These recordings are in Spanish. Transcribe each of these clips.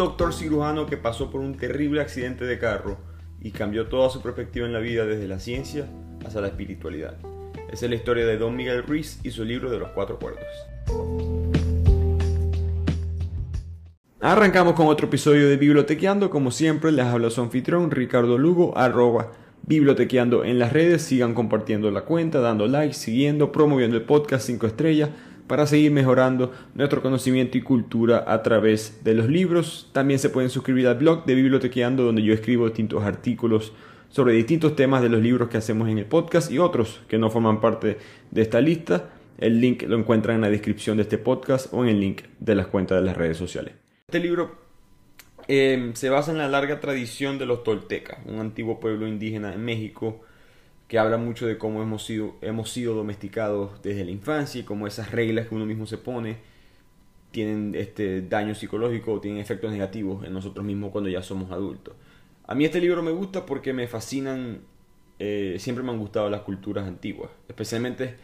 doctor cirujano que pasó por un terrible accidente de carro y cambió toda su perspectiva en la vida desde la ciencia hasta la espiritualidad. Esa es la historia de Don Miguel Ruiz y su libro de los cuatro cuerdos. Arrancamos con otro episodio de Bibliotequeando. Como siempre, les habla su anfitrión Ricardo Lugo, arroba bibliotequeando en las redes. Sigan compartiendo la cuenta, dando like, siguiendo, promoviendo el podcast 5 estrellas para seguir mejorando nuestro conocimiento y cultura a través de los libros. También se pueden suscribir al blog de Bibliotequeando, donde yo escribo distintos artículos sobre distintos temas de los libros que hacemos en el podcast y otros que no forman parte de esta lista. El link lo encuentran en la descripción de este podcast o en el link de las cuentas de las redes sociales. Este libro eh, se basa en la larga tradición de los toltecas, un antiguo pueblo indígena en México que habla mucho de cómo hemos sido, hemos sido domesticados desde la infancia y cómo esas reglas que uno mismo se pone tienen este daño psicológico o tienen efectos negativos en nosotros mismos cuando ya somos adultos. A mí este libro me gusta porque me fascinan, eh, siempre me han gustado las culturas antiguas, especialmente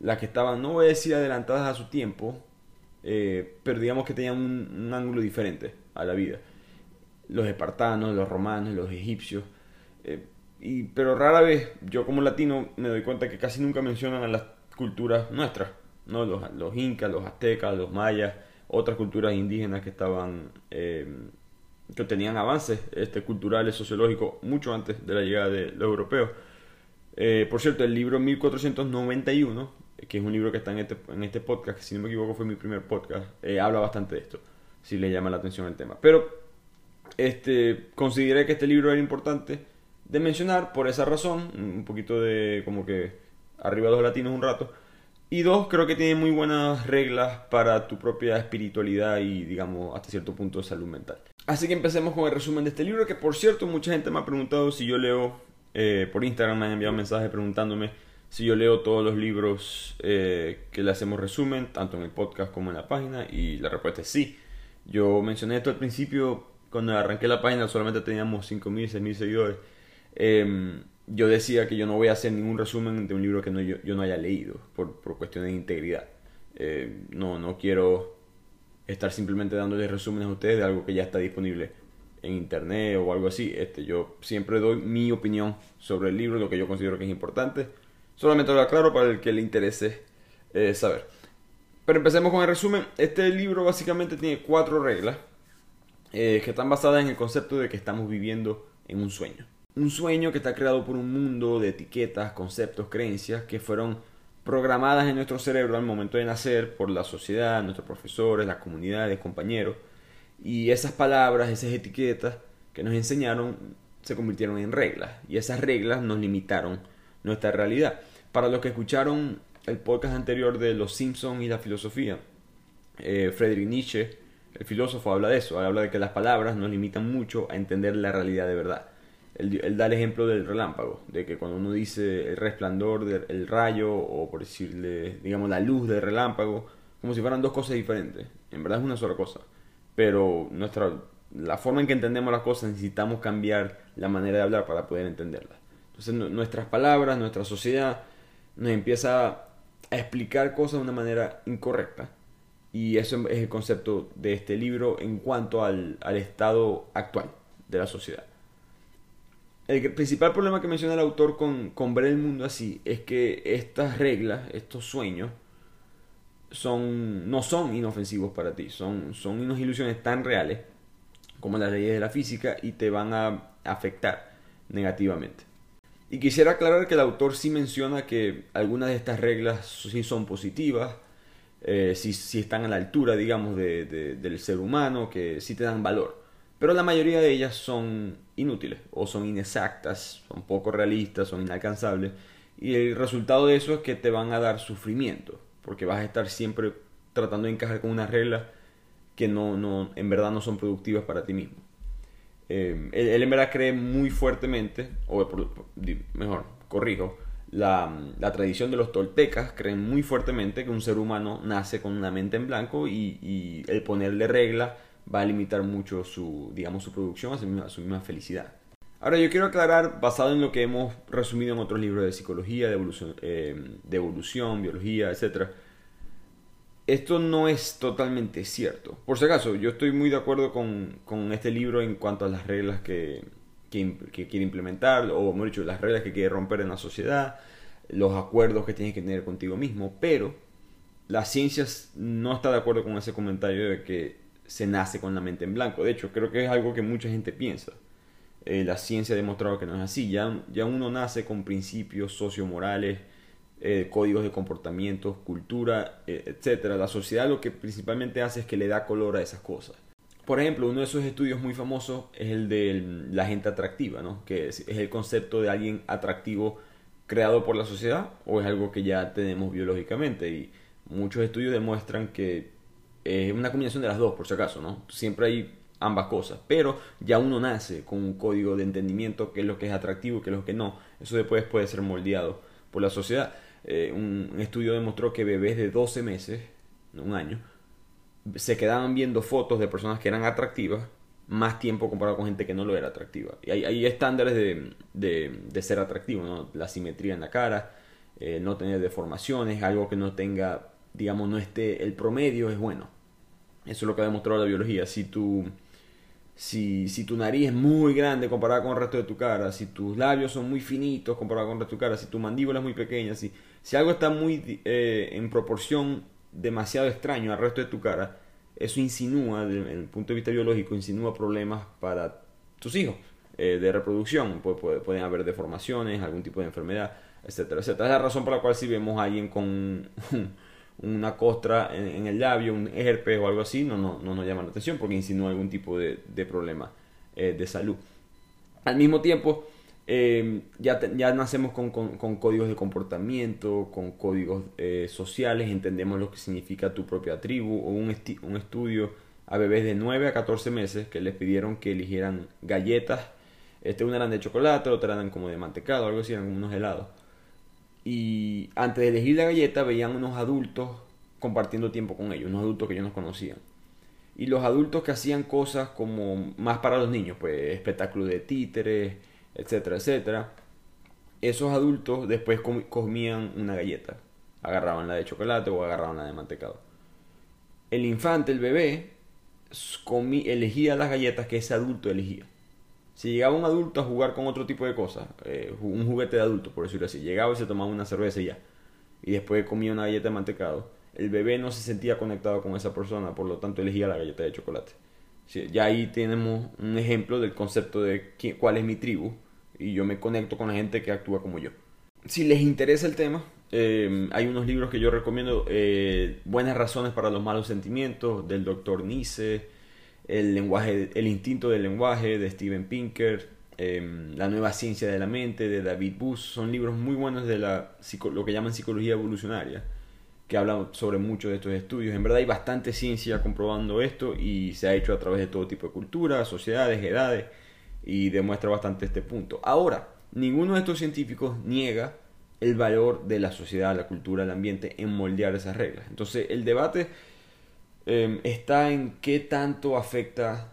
las que estaban, no voy a decir adelantadas a su tiempo, eh, pero digamos que tenían un, ángulo diferente a la vida. Los espartanos, los romanos, los egipcios. Eh, y, pero rara vez, yo como latino me doy cuenta que casi nunca mencionan a las culturas nuestras, ¿no? los, los incas, los aztecas, los mayas, otras culturas indígenas que estaban, eh, que tenían avances este, culturales, sociológicos, mucho antes de la llegada de los europeos. por cierto, el libro 1491 que es un libro que está en este, en este podcast, si no me equivoco fue mi primer podcast, eh, habla bastante de esto, si le llama la atención el tema. Pero este, consideré que este libro era importante de mencionar por esa razón, un poquito de como que arriba de los latinos un rato. Y dos, creo que tiene muy buenas reglas para tu propia espiritualidad y, digamos, hasta cierto punto salud mental. Así que empecemos con el resumen de este libro, que por cierto, mucha gente me ha preguntado si yo leo, eh, por Instagram me han enviado mensajes preguntándome si yo leo todos los libros eh, que le hacemos resumen, tanto en el podcast como en la página, y la respuesta es sí. Yo mencioné esto al principio, cuando arranqué la página solamente teníamos 5.000, 6.000 seguidores. Em, yo decía que yo no voy a hacer ningún resumen de un libro que no, yo, no haya leído, por, por cuestiones de integridad. Eh, no, no quiero estar simplemente dándoles resúmenes a ustedes de algo que ya está disponible en internet o algo así. Este, yo siempre doy mi opinión sobre el libro, lo que yo considero que es importante Solamente lo aclaro para el que le interese eh, saber. Pero empecemos con el resumen. Este libro básicamente tiene cuatro reglas eh, que están basadas en el concepto de que estamos viviendo en un sueño. Un sueño que está creado por un mundo de etiquetas, conceptos, creencias que fueron programadas en nuestro cerebro al momento de nacer por la sociedad, nuestros profesores, las comunidades, compañeros. Y esas palabras, esas etiquetas que nos enseñaron se convirtieron en reglas. Y esas reglas nos limitaron nuestra realidad. Para los que escucharon el podcast anterior de Los Simpsons y la filosofía, eh, Friedrich Nietzsche, el filósofo, habla de eso, habla de que las palabras nos limitan mucho a entender la realidad de verdad. Él, da el ejemplo del relámpago, de que cuando uno dice el resplandor del rayo, o por decirle, digamos, la luz del relámpago, como si fueran dos cosas diferentes. En verdad es una sola cosa. Pero nuestra, la forma en que entendemos las cosas necesitamos cambiar la manera de hablar para poder entenderlas. Entonces nuestras palabras, nuestra sociedad nos empieza a explicar cosas de una manera incorrecta. Y eso es el concepto de este libro en cuanto al, estado actual de la sociedad. El principal problema que menciona el autor con, ver el mundo así es que estas reglas, estos sueños, son, no son inofensivos para ti, son, son unas ilusiones tan reales como las leyes de la física y te van a afectar negativamente. Y quisiera aclarar que el autor sí menciona que algunas de estas reglas sí son positivas, eh, sí, están a la altura, digamos, del ser humano, que sí te dan valor. Pero la mayoría de ellas son inútiles o son inexactas, son poco realistas, son inalcanzables. Y el resultado de eso es que te van a dar sufrimiento, porque vas a estar siempre tratando de encajar con unas reglas que no, no, en verdad no son productivas para ti mismo. Eh, él, en verdad cree muy fuertemente, o mejor, corrijo, la, tradición de los toltecas creen muy fuertemente que un ser humano nace con una mente en blanco y, el ponerle regla va a limitar mucho su, digamos, su producción, a su, misma, felicidad. Ahora yo quiero aclarar, basado en lo que hemos resumido en otros libros de psicología, de evolución, eh, evolución biología, etc., esto no es totalmente cierto. Por si acaso, yo estoy muy de acuerdo con, con este libro en cuanto a las reglas que, que, quiere implementar, o mejor dicho, las reglas que quiere romper en la sociedad, los acuerdos que tienes que tener contigo mismo, pero la ciencia no está de acuerdo con ese comentario de que se nace con la mente en blanco. De hecho, creo que es algo que mucha gente piensa. Eh, la ciencia ha demostrado que no es así. Ya, ya uno nace con principios sociomorales, eh, códigos de comportamiento, cultura, eh, etcétera. La sociedad lo que principalmente hace es que le da color a esas cosas. Por ejemplo, uno de esos estudios muy famosos es el de la gente atractiva, ¿no? que es, el concepto de alguien atractivo creado por la sociedad o es algo que ya tenemos biológicamente. Y muchos estudios demuestran que es una combinación de las dos, por si acaso, ¿no? Siempre hay ambas cosas, pero ya uno nace con un código de entendimiento, qué es lo que es atractivo y qué es lo que no. Eso después puede ser moldeado por la sociedad. Eh, un, estudio demostró que bebés de 12 meses, un año, se quedaban viendo fotos de personas que eran atractivas más tiempo comparado con gente que no lo era atractiva. Y hay, estándares de, de, ser atractivo, ¿no? La simetría en la cara, eh, no tener deformaciones, algo que no tenga, digamos, no esté, el promedio es bueno. Eso es lo que ha demostrado la biología. Si tu, si, si tu nariz es muy grande comparada con el resto de tu cara, si tus labios son muy finitos comparado con el resto de tu cara, si tu mandíbula es muy pequeña, si, si algo está muy eh, en proporción demasiado extraño al resto de tu cara, eso insinúa, desde el punto de vista biológico, insinúa problemas para tus hijos eh, de reproducción. pueden haber deformaciones, algún tipo de enfermedad, etcétera, etcétera. Es la razón por la cual si vemos a alguien con una costra en, el labio, un herpes o algo así, no, no, no, nos llama la atención porque insinúa algún tipo de, de problema eh, de salud. Al mismo tiempo, eh, ya, ya nacemos con, con, códigos de comportamiento, con códigos eh, sociales, entendemos lo que significa tu propia tribu, o un, un estudio a bebés de 9 a 14 meses que les pidieron que eligieran galletas, este, una eran de chocolate, otra eran como de mantecado, algo así, eran unos helados. Y antes de elegir la galleta veían unos adultos compartiendo tiempo con ellos, unos adultos que ellos no conocían. Y los adultos que hacían cosas como más para los niños, pues espectáculos de títeres, etcétera, etcétera. Esos adultos después comían una galleta. Agarraban la de chocolate o agarraban la de mantecado. El infante, el bebé, elegía las galletas que ese adulto elegía. Si llegaba un adulto a jugar con otro tipo de cosas, eh, un juguete de adulto, por decirlo así, llegaba y se tomaba una cerveza y ya, y después comía una galleta de mantecado, el bebé no se sentía conectado con esa persona, por lo tanto elegía la galleta de chocolate ya ahí tenemos un ejemplo del concepto de cuál es mi tribu y yo me conecto con la gente que actúa como yo. Si les interesa el tema, em, hay unos libros que yo recomiendo, eh, Buenas razones para los malos sentimientos, del doctor Nice, el, lenguaje, el instinto del lenguaje, de Steven Pinker, em, La nueva ciencia de la mente, de David Buss, son libros muy buenos de la, lo que llaman psicología evolucionaria que habla sobre muchos de estos estudios. En verdad hay bastante ciencia comprobando esto y se ha hecho a través de todo tipo de culturas, sociedades, edades y demuestra bastante este punto. Ahora, ninguno de estos científicos niega el valor de la sociedad, la cultura, el ambiente en moldear esas reglas. Entonces el debate em, está en qué tanto afecta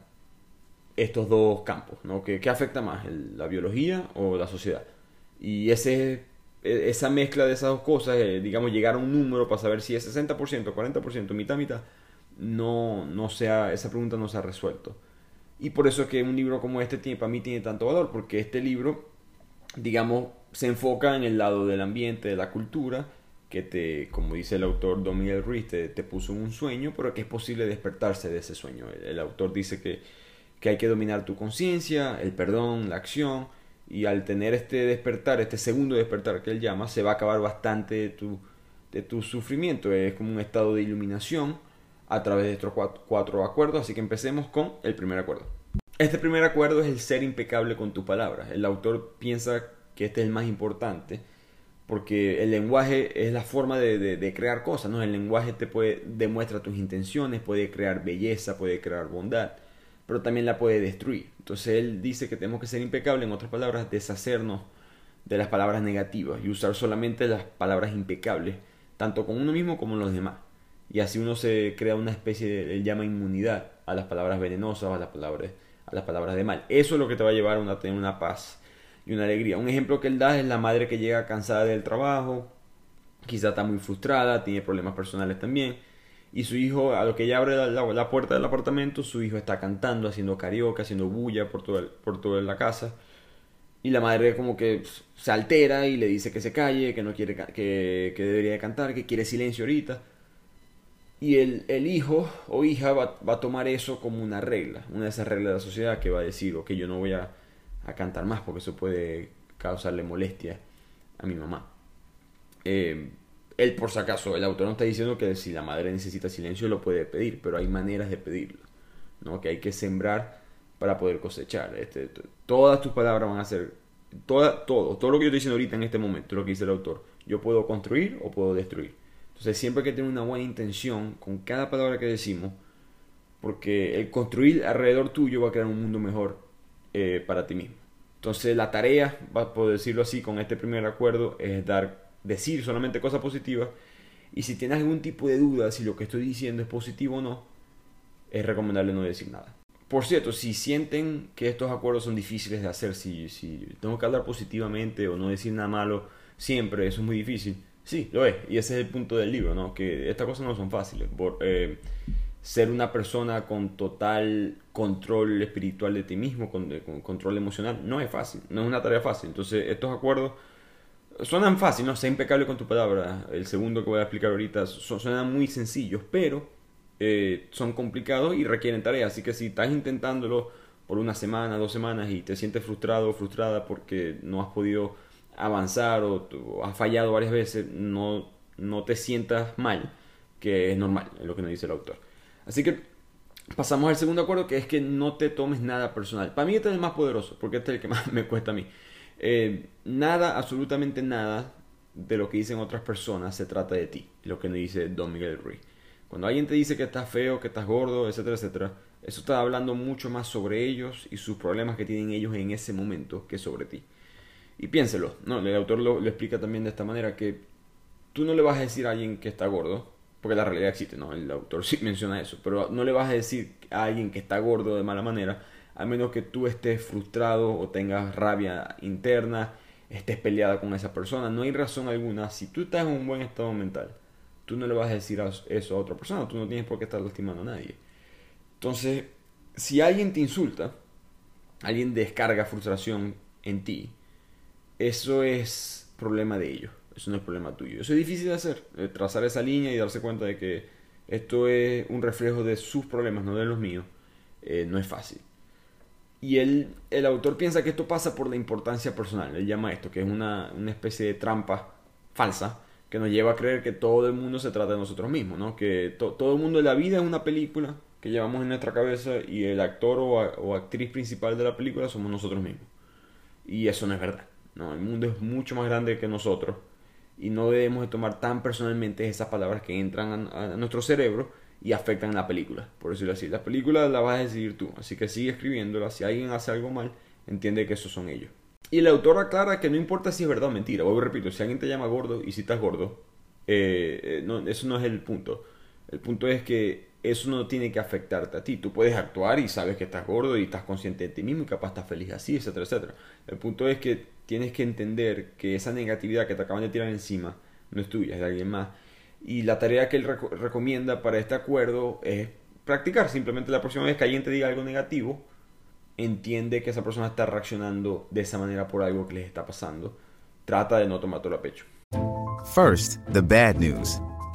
estos dos campos, ¿no? ¿Qué, afecta más, la biología o la sociedad? Y ese e, esa mezcla de esas dos cosas, eh, digamos, llegar a un número para saber si es 60%, 40%, mitad, mitad, no, no sea, esa pregunta no se ha resuelto. Y por eso es que un libro como este tiene, para mí tiene tanto valor, porque este libro, digamos, se enfoca en el lado del ambiente, de la cultura, que te, como dice el autor Don Miguel Ruiz, te, puso un sueño, pero que es posible despertarse de ese sueño. El, autor dice que, que hay que dominar tu conciencia, el perdón, la acción, y al tener este despertar, este segundo despertar que él llama, se va a acabar bastante de tu, de tu sufrimiento. Es como un estado de iluminación a través de estos cuatro, acuerdos. Así que empecemos con el primer acuerdo. Este primer acuerdo es el ser impecable con tus palabras. El autor piensa que este es el más importante porque el lenguaje es la forma de, de, crear cosas, ¿no? El lenguaje te puede, demuestra tus intenciones, puede crear belleza, puede crear bondad pero también la puede destruir. Entonces él dice que tenemos que ser impecables, en otras palabras, deshacernos de las palabras negativas y usar solamente las palabras impecables, tanto con uno mismo como con los demás. Y así uno se crea una especie de, él llama inmunidad a las palabras venenosas, a las palabras, a las palabras de mal. Eso es lo que te va a llevar a tener una paz y una alegría. Un ejemplo que él da es la madre que llega cansada del trabajo, quizá está muy frustrada, tiene problemas personales también, Y su hijo, a lo que ella abre la, puerta del apartamento, su hijo está cantando, haciendo karaoke, haciendo bulla por, todo por toda la casa. Y la madre como que se altera y le dice que se calle, que no quiere que, que debería cantar, que quiere silencio ahorita. Y el, el hijo o hija va, va, a tomar eso como una regla, una de esas reglas de la sociedad que va a decir, ok, yo no voy a, a cantar más porque eso puede causarle molestia a mi mamá. Eh, él, por si acaso, el autor no está diciendo que si la madre necesita silencio lo puede pedir, pero hay maneras de pedirlo, ¿no? Que hay que sembrar para poder cosechar. Este, todas tus palabras van a ser, toda, todo, todo lo que yo estoy diciendo ahorita en este momento, lo que dice el autor, yo puedo construir o puedo destruir. Entonces siempre hay que tener una buena intención con cada palabra que decimos, porque el construir alrededor tuyo va a crear un mundo mejor eh, para ti mismo. Entonces la tarea, por decirlo así, con este primer acuerdo es dar decir solamente cosas positivas. Y si tienes algún tipo de duda si lo que estoy diciendo es positivo o no, es recomendable no decir nada. Por cierto, si sienten que estos acuerdos son difíciles de hacer, si, si tengo que hablar positivamente o no decir nada malo siempre, eso es muy difícil. Sí, lo es. Y ese es el punto del libro, ¿no? Que estas cosas no son fáciles. Por, eh, ser una persona con total control espiritual de ti mismo, con, con, control emocional, no es fácil. No es una tarea fácil. Entonces, estos acuerdos suenan fácil, no sé, impecable con tu palabra. El segundo que voy a explicar ahorita suenan muy sencillos, pero eh, son complicados y requieren tareas. Así que si estás intentándolo por una semana, dos semanas y te sientes frustrado o frustrada porque no has podido avanzar o, has fallado varias veces, no, no te sientas mal, que es normal, es lo que nos dice el autor. Así que pasamos al segundo acuerdo, que es que no te tomes nada personal. Para mí este es el más poderoso, porque este es el que más me cuesta a mí. Eh, nada, absolutamente nada de lo que dicen otras personas se trata de ti, lo que nos dice Don Miguel Ruiz. Cuando alguien te dice que estás feo, que estás gordo, etcétera, etcétera, eso está hablando mucho más sobre ellos y sus problemas que tienen ellos en ese momento que sobre ti. Y piénselo, ¿no? el autor lo, explica también de esta manera, que tú no le vas a decir a alguien que está gordo, porque la realidad existe, ¿no? El autor sí menciona eso, pero no le vas a decir a alguien que está gordo de mala manera, a menos que tú estés frustrado o tengas rabia interna, estés peleada con esa persona. No hay razón alguna. Si tú estás en un buen estado mental, tú no le vas a decir eso a otra persona. Tú no tienes por qué estar lastimando a nadie. Entonces, si alguien te insulta, alguien descarga frustración en ti, eso es problema de ellos. Eso no es problema tuyo. Eso es difícil de hacer. Trazar esa línea y darse cuenta de que esto es un reflejo de sus problemas, no de los míos. Eh, no es fácil. Y él, el autor piensa que esto pasa por la importancia personal. Él llama esto, que es una, una especie de trampa falsa que nos lleva a creer que todo el mundo se trata de nosotros mismos, ¿no? Que todo el mundo de la vida es una película que llevamos en nuestra cabeza y el actor o, o, actriz principal de la película somos nosotros mismos. Y eso no es verdad, ¿no? El mundo es mucho más grande que nosotros y no debemos de tomar tan personalmente esas palabras que entran a, nuestro cerebro y afectan la película, por decirlo así. La película la vas a decidir tú, así que sigue escribiéndola. Si alguien hace algo mal, entiende que esos son ellos. Y el autor aclara que no importa si es verdad o mentira. Vuelvo repito, si alguien te llama gordo y si estás gordo, eh, eh, no, eso no es el punto. El punto es que eso no tiene que afectarte a ti. Tú puedes actuar y sabes que estás gordo y estás consciente de ti mismo y capaz estás feliz así, etcétera, etcétera. El punto es que tienes que entender que esa negatividad que te acaban de tirar encima no es tuya, es de alguien más y la tarea que él recomienda para este acuerdo es practicar. Simplemente la próxima vez que alguien te diga algo negativo, entiende que esa persona está reaccionando de esa manera por algo que les está pasando. Trata de no tomarlo a pecho. First, the bad news.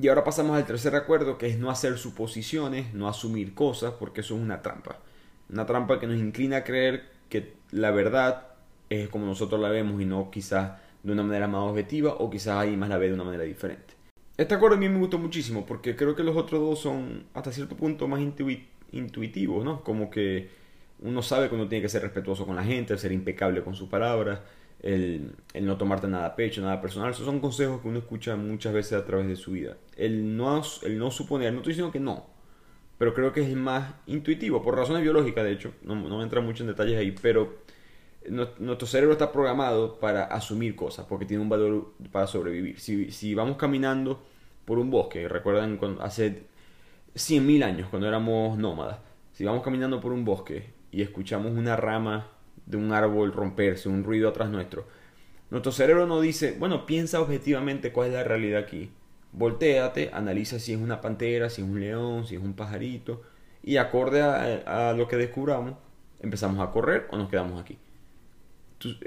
Y ahora pasamos al tercer acuerdo, que es no hacer suposiciones, no asumir cosas, porque eso es una trampa. Una trampa que nos inclina a creer que la verdad es como nosotros la vemos y no quizás de una manera más objetiva o quizás alguien más la ve de una manera diferente. Este acuerdo a mí me gustó muchísimo porque creo que los otros dos son hasta cierto punto más intuitivos, ¿no? Como que uno sabe uno tiene que ser respetuoso con la gente, ser impecable con sus palabras, el, no tomarte nada pecho, nada personal. Esos son consejos que uno escucha muchas veces a través de su vida. El no, el no suponer, no estoy diciendo que no, pero creo que es más intuitivo, por razones biológicas, de hecho, no, no entra mucho en detalles ahí, pero nuestro cerebro está programado para asumir cosas, porque tiene un valor para sobrevivir. Si, si vamos caminando por un bosque, recuerdan cuando, hace 100.000 años, cuando éramos nómadas, si vamos caminando por un bosque y escuchamos una rama de un árbol romperse, un ruido atrás nuestro, nuestro cerebro no dice, bueno, piensa objetivamente cuál es la realidad aquí. Voltéate, analiza si es una pantera, si es un león, si es un pajarito, y acorde a, lo que descubramos, empezamos a correr o nos quedamos aquí.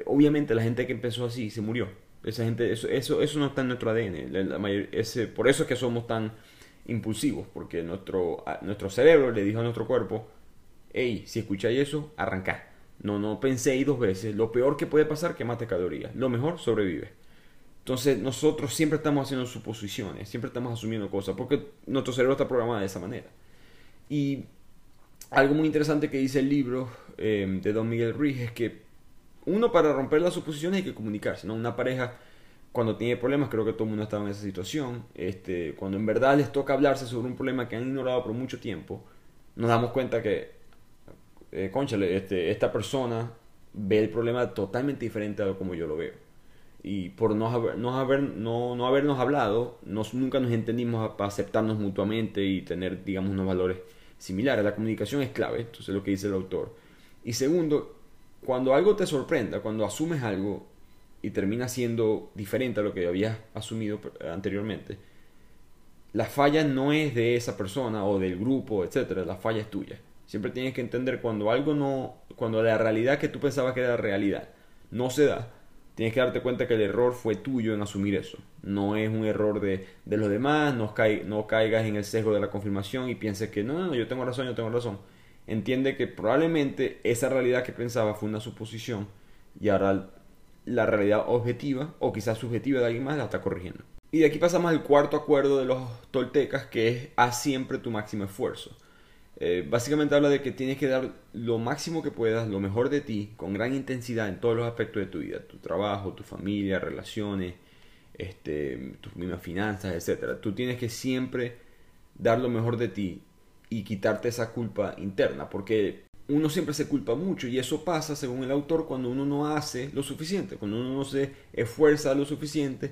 obviamente la gente que empezó así se murió. Esa gente, eso, eso, eso no está en nuestro ADN. ese, por eso es que somos tan impulsivos, porque nuestro, nuestro cerebro le dijo a nuestro cuerpo, hey, si escucháis eso, arrancá. No, no penséis dos veces. Lo peor que puede pasar que mate calorías. Lo mejor sobrevive. Entonces nosotros siempre estamos haciendo suposiciones, siempre estamos asumiendo cosas, porque nuestro cerebro está programado de esa manera. Y algo muy interesante que dice el libro eh, de Don Miguel Ruiz es que uno para romper las suposiciones hay que comunicarse, ¿no? Una pareja cuando tiene problemas, creo que todo el mundo estado en esa situación, este, cuando en verdad les toca hablarse sobre un problema que han ignorado por mucho tiempo, nos damos cuenta que, eh, este, esta persona ve el problema totalmente diferente a lo como yo lo veo y por no, haber, no, haber, no, no habernos hablado, nos, nunca nos entendimos para aceptarnos mutuamente y tener, digamos, unos valores similares. La comunicación es clave, entonces es lo que dice el autor. Y segundo, cuando algo te sorprenda, cuando asumes algo y termina siendo diferente a lo que habías asumido anteriormente, la falla no es de esa persona o del grupo, etcétera, la falla es tuya. Siempre tienes que entender cuando algo no, cuando la realidad que tú pensabas que era realidad no se da, tienes que darte cuenta que el error fue tuyo en asumir eso. No es un error de, de los demás, no, no caigas en el sesgo de la confirmación y pienses que no, no, yo tengo razón, yo tengo razón. Entiende que probablemente esa realidad que pensaba fue una suposición y ahora la realidad objetiva o quizás subjetiva de alguien más la está corrigiendo. Y de aquí pasamos al cuarto acuerdo de los toltecas que es haz siempre tu máximo esfuerzo. Eh, básicamente habla de que tienes que dar lo máximo que puedas, lo mejor de ti, con gran intensidad en todos los aspectos de tu vida, tu trabajo, tu familia, relaciones, este, tus mismas finanzas, etc. Tú tienes que siempre dar lo mejor de ti y quitarte esa culpa interna, porque uno siempre se culpa mucho y eso pasa, según el autor, cuando uno no hace lo suficiente, cuando uno no se esfuerza lo suficiente,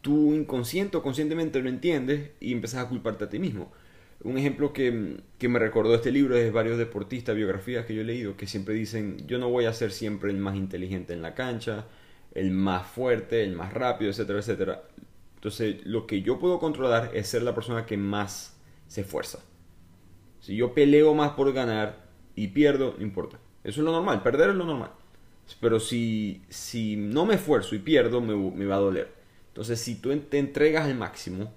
tú inconsciente o conscientemente lo entiendes y empiezas a culparte a ti mismo. Un ejemplo que, que, me recordó este libro es varios deportistas, biografías que yo he leído, que siempre dicen, yo no voy a ser siempre el más inteligente en la cancha, el más fuerte, el más rápido, etcétera, etcétera. Entonces, lo que yo puedo controlar es ser la persona que más se esfuerza. Si yo peleo más por ganar y pierdo, no importa. Eso es lo normal, perder es lo normal. Pero si, si no me esfuerzo y pierdo, me, me va a doler. Entonces, si tú te entregas al máximo,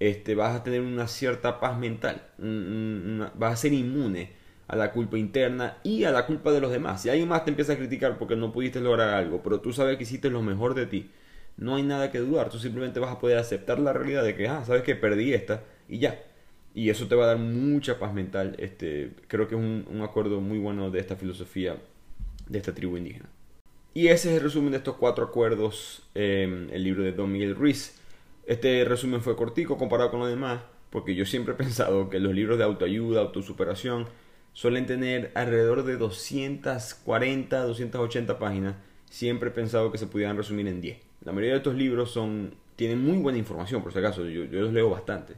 este, vas a tener una cierta paz mental, vas a ser inmune a la culpa interna y a la culpa de los demás. Si alguien más te empieza a criticar porque no pudiste lograr algo, pero tú sabes que hiciste lo mejor de ti, no hay nada que dudar, tú simplemente vas a poder aceptar la realidad de que, ah, sabes que perdí esta y ya. Y eso te va a dar mucha paz mental. Este, creo que es un, acuerdo muy bueno de esta filosofía de esta tribu indígena. Y ese es el resumen de estos cuatro acuerdos en el libro de Don Miguel Ruiz. Este resumen fue cortico comparado con lo demás, porque yo siempre he pensado que los libros de autoayuda, autosuperación, suelen tener alrededor de 240, 280 páginas. Siempre he pensado que se pudieran resumir en 10. La mayoría de estos libros son, tienen muy buena información, por si acaso, yo, los leo bastante.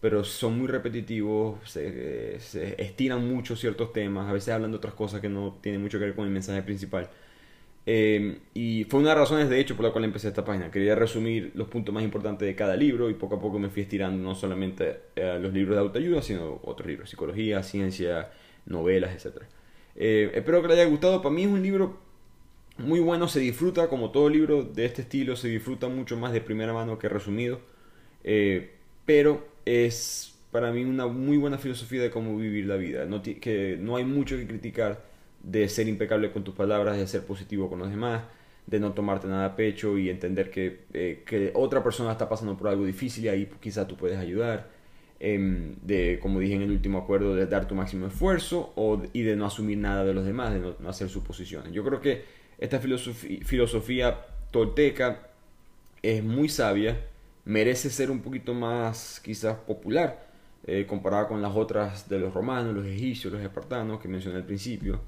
Pero son muy repetitivos, se, se estiran mucho ciertos temas, a veces hablan de otras cosas que no tienen mucho que ver con el mensaje principal. Em, y fue una de las razones, de hecho, por la cual empecé esta página. Quería resumir los puntos más importantes de cada libro y poco a poco me fui estirando no solamente eh, los libros de autoayuda, sino otros libros, psicología, ciencia, novelas, etc. Eh, espero que les haya gustado. Para mí es un libro muy bueno, se disfruta, como todo libro de este estilo, se disfruta mucho más de primera mano que resumido. Eh, pero es para mí una muy buena filosofía de cómo vivir la vida. Que no hay mucho que criticar de ser impecable con tus palabras, de ser positivo con los demás, de no tomarte nada a pecho y entender que, eh, que otra persona está pasando por algo difícil y ahí quizás tú puedes ayudar. Em, de, como dije en el último acuerdo, de dar tu máximo esfuerzo o, y de no asumir nada de los demás, de no, hacer suposiciones. Yo creo que esta filosofía, filosofía tolteca es muy sabia, merece ser un poquito más quizás popular eh, comparada con las otras de los romanos, los egipcios, los espartanos que mencioné al principio.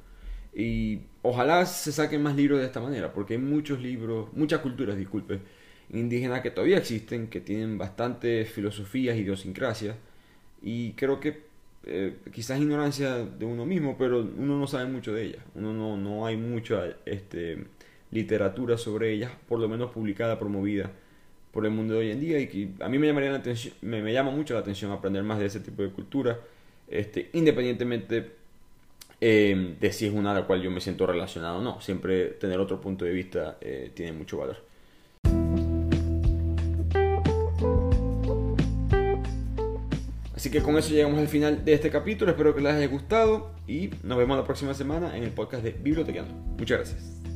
Y ojalá se saquen más libros de esta manera, porque hay muchos libros, muchas culturas, disculpe, indígenas que todavía existen, que tienen bastantes filosofías, idiosincrasias, y creo que eh, quizás ignorancia de uno mismo, pero uno no sabe mucho de ellas, uno no, no hay mucha este, literatura sobre ellas, por lo menos publicada, promovida por el mundo de hoy en día, y que a mí me, llamaría la atención, me, me llama mucho la atención aprender más de ese tipo de cultura, este, independientemente eh, de si es una a la cual yo me siento relacionado o no. Siempre tener otro punto de vista eh, tiene mucho valor. Así que con eso llegamos al final de este capítulo. Espero que les haya gustado y nos vemos la próxima semana en el podcast de Bibliotequeando. Muchas gracias.